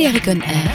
Balearic on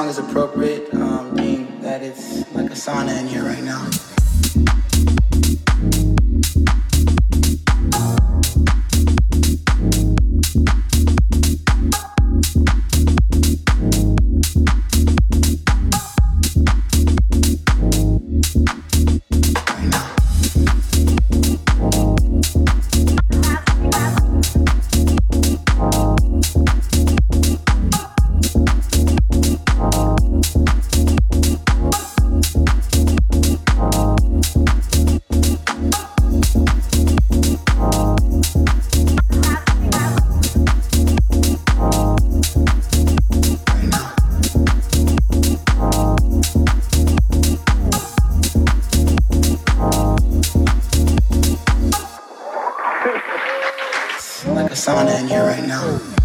song is appropriate, the sauna in here right now.